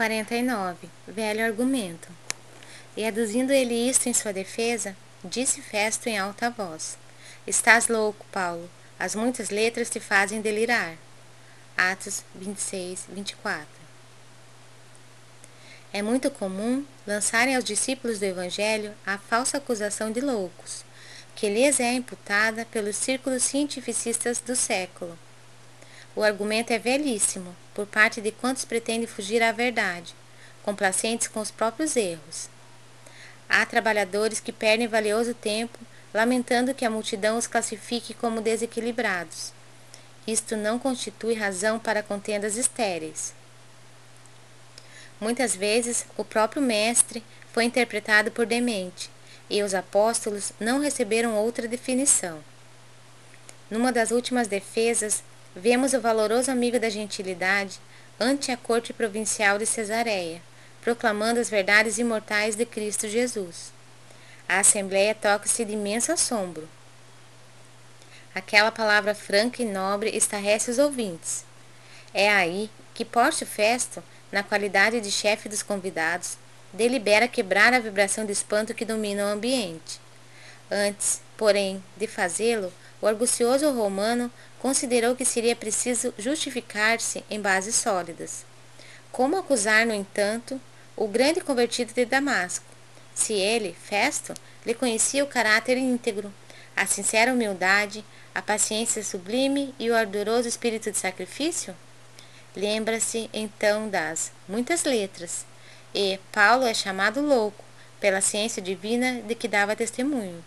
49. Velho argumento. E aduzindo ele isto em sua defesa, disse Festo em alta voz: Estás louco, Paulo. As muitas letras te fazem delirar. Atos 26, 24. É muito comum lançarem aos discípulos do Evangelho a falsa acusação de loucos, que lhes é imputada pelos círculos cientificistas do século. O argumento é velhíssimo, por parte de quantos pretendem fugir à verdade, complacentes com os próprios erros. Há trabalhadores que perdem valioso tempo lamentando que a multidão os classifique como desequilibrados. Isto não constitui razão para contendas estéreis. Muitas vezes, o próprio Mestre foi interpretado por demente, e os apóstolos não receberam outra definição. Numa das últimas defesas, vemos o valoroso amigo da gentilidade ante a corte provincial de Cesareia, proclamando as verdades imortais de Cristo Jesus. A assembleia toca-se de imenso assombro. Aquela palavra franca e nobre estarrece os ouvintes. É aí que Pórcio Festo, na qualidade de chefe dos convidados, delibera quebrar a vibração de espanto que domina o ambiente. Antes, porém, de fazê-lo, o argucioso romano considerou que seria preciso justificar-se em bases sólidas. Como acusar, no entanto, o grande convertido de Damasco, se ele, Festo, lhe conhecia o caráter íntegro, a sincera humildade, a paciência sublime e o ardoroso espírito de sacrifício? Lembra-se então das muitas letras, e Paulo é chamado louco pela ciência divina de que dava testemunho.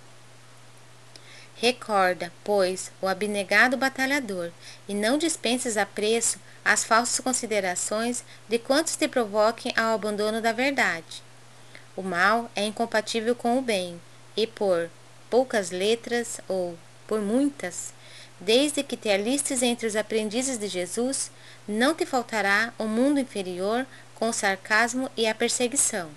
Recorda, pois, o abnegado batalhador, e não dispenses a preço as falsas considerações de quantos te provoquem ao abandono da verdade. O mal é incompatível com o bem, e por poucas letras, ou por muitas, desde que te alistes entre os aprendizes de Jesus, não te faltará o mundo inferior com o sarcasmo e a perseguição.